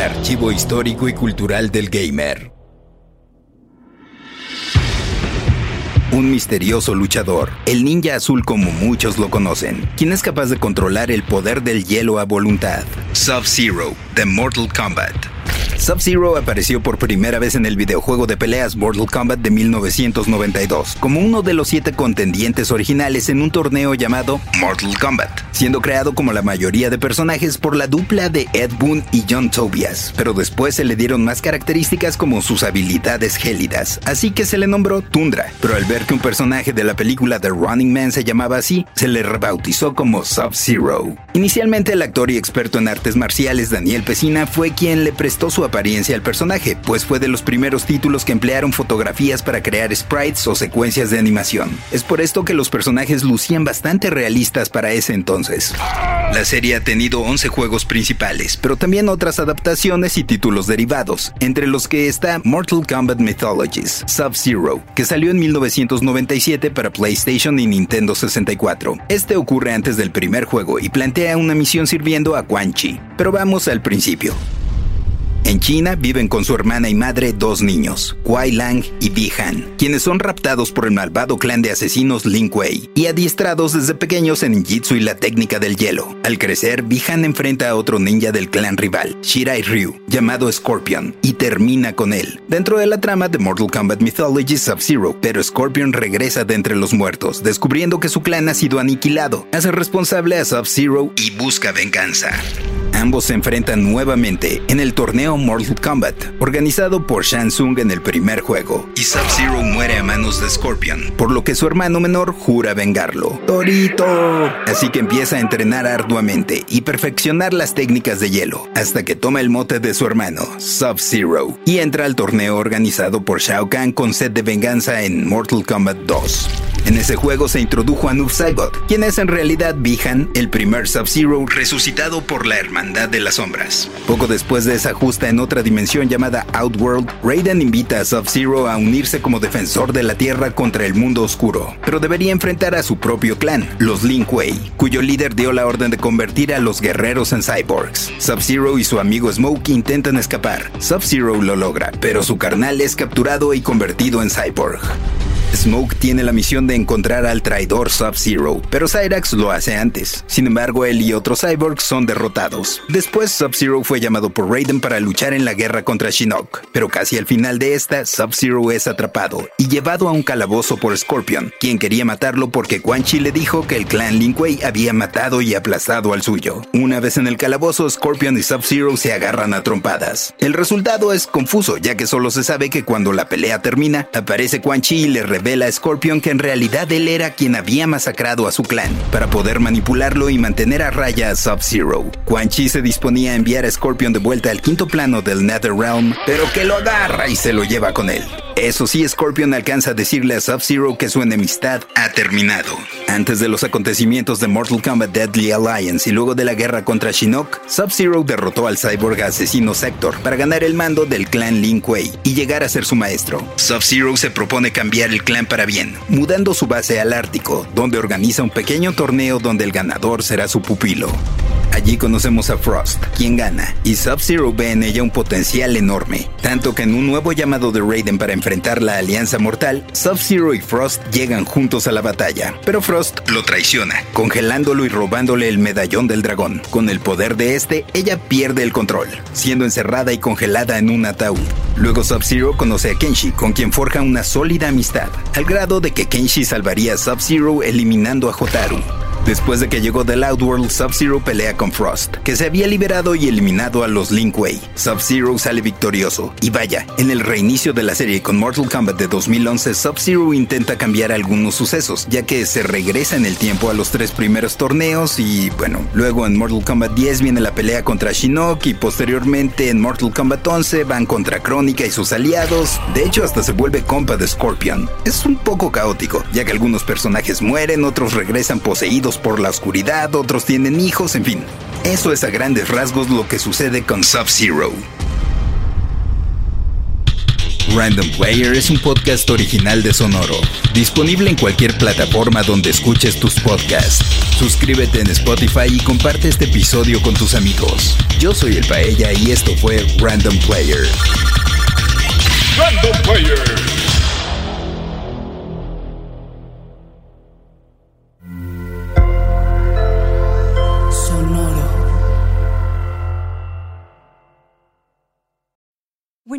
archivo histórico y cultural del gamer. Un misterioso luchador, el ninja azul como muchos lo conocen, quien es capaz de controlar el poder del hielo a voluntad. Sub-Zero, The Mortal Kombat. Sub-Zero apareció por primera vez en el videojuego de peleas Mortal Kombat de 1992, como uno de los siete contendientes originales en un torneo llamado Mortal Kombat, siendo creado como la mayoría de personajes por la dupla de Ed Boon y John Tobias, pero después se le dieron más características como sus habilidades gélidas, así que se le nombró Tundra, pero al ver que un personaje de la película The Running Man se llamaba así, se le rebautizó como Sub-Zero. Inicialmente el actor y experto en artes marciales Daniel Pesina fue quien le prestó su apariencia al personaje, pues fue de los primeros títulos que emplearon fotografías para crear sprites o secuencias de animación. Es por esto que los personajes lucían bastante realistas para ese entonces. La serie ha tenido 11 juegos principales, pero también otras adaptaciones y títulos derivados, entre los que está Mortal Kombat Mythologies, Sub-Zero, que salió en 1997 para PlayStation y Nintendo 64. Este ocurre antes del primer juego y plantea una misión sirviendo a Quan Chi. Pero vamos al principio. En China viven con su hermana y madre dos niños, Kuai Lang y Bi Han, quienes son raptados por el malvado clan de asesinos Lin Kuei y adiestrados desde pequeños en Jitsu y la técnica del hielo. Al crecer, Bi Han enfrenta a otro ninja del clan rival, Shirai Ryu, llamado Scorpion, y termina con él. Dentro de la trama de Mortal Kombat Mythology Sub-Zero, pero Scorpion regresa de entre los muertos, descubriendo que su clan ha sido aniquilado, hace responsable a Sub-Zero y busca venganza. Ambos se enfrentan nuevamente en el torneo Mortal Kombat, organizado por Shang Tsung en el primer juego, y Sub-Zero muere a manos de Scorpion, por lo que su hermano menor jura vengarlo. ¡Torito! Así que empieza a entrenar arduamente y perfeccionar las técnicas de hielo, hasta que toma el mote de su hermano, Sub-Zero, y entra al torneo organizado por Shao Kahn con sed de venganza en Mortal Kombat 2. En ese juego se introdujo a Noob Saibot, quien es en realidad Bihan, el primer Sub-Zero resucitado por la Hermandad de las Sombras. Poco después de esa justa en otra dimensión llamada Outworld, Raiden invita a Sub-Zero a unirse como defensor de la Tierra contra el mundo oscuro, pero debería enfrentar a su propio clan, los Lin Kuei, cuyo líder dio la orden de convertir a los guerreros en cyborgs. Sub-Zero y su amigo Smoke intentan escapar. Sub-Zero lo logra, pero su carnal es capturado y convertido en cyborg. Smoke tiene la misión de encontrar al traidor Sub-Zero, pero Cyrax lo hace antes. Sin embargo, él y otros cyborgs son derrotados. Después, Sub-Zero fue llamado por Raiden para luchar en la guerra contra Shinnok, pero casi al final de esta, Sub-Zero es atrapado y llevado a un calabozo por Scorpion, quien quería matarlo porque Quan Chi le dijo que el clan Lin Kuei había matado y aplastado al suyo. Una vez en el calabozo, Scorpion y Sub-Zero se agarran a trompadas. El resultado es confuso, ya que solo se sabe que cuando la pelea termina, aparece Quan Chi y le revela a Scorpion que en realidad él era quien había masacrado a su clan, para poder manipularlo y mantener a raya a Sub-Zero. Quan Chi se disponía a enviar a Scorpion de vuelta al quinto plano del NetherRealm, pero que lo agarra y se lo lleva con él. Eso sí, Scorpion alcanza a decirle a Sub-Zero que su enemistad ha terminado. Antes de los acontecimientos de Mortal Kombat Deadly Alliance y luego de la guerra contra Shinnok, Sub-Zero derrotó al cyborg asesino Sector para ganar el mando del clan Lin Kuei y llegar a ser su maestro. Sub-Zero se propone cambiar el clan para bien, mudando su base al Ártico, donde organiza un pequeño torneo donde el ganador será su pupilo. Allí conocemos a Frost, quien gana, y Sub-Zero ve en ella un potencial enorme, tanto que en un nuevo llamado de Raiden para enfrentar la Alianza Mortal, Sub-Zero y Frost llegan juntos a la batalla, pero Frost lo traiciona, congelándolo y robándole el medallón del dragón. Con el poder de este, ella pierde el control, siendo encerrada y congelada en un ataúd. Luego Sub-Zero conoce a Kenshi, con quien forja una sólida amistad, al grado de que Kenshi salvaría a Sub-Zero eliminando a Hotaru. Después de que llegó del Outworld, Sub-Zero pelea con Frost, que se había liberado y eliminado a los Lin Kuei. Sub-Zero sale victorioso. Y vaya, en el reinicio de la serie con Mortal Kombat de 2011, Sub-Zero intenta cambiar algunos sucesos, ya que se regresa en el tiempo a los tres primeros torneos y, bueno, luego en Mortal Kombat 10 viene la pelea contra Shinnok y posteriormente en Mortal Kombat 11 van contra Crónica y sus aliados. De hecho, hasta se vuelve compa de Scorpion. Es un poco caótico, ya que algunos personajes mueren, otros regresan poseídos por la oscuridad, otros tienen hijos, en fin. Eso es a grandes rasgos lo que sucede con Sub-Zero. Random Player es un podcast original de Sonoro, disponible en cualquier plataforma donde escuches tus podcasts. Suscríbete en Spotify y comparte este episodio con tus amigos. Yo soy el Paella y esto fue Random Player. Random Player.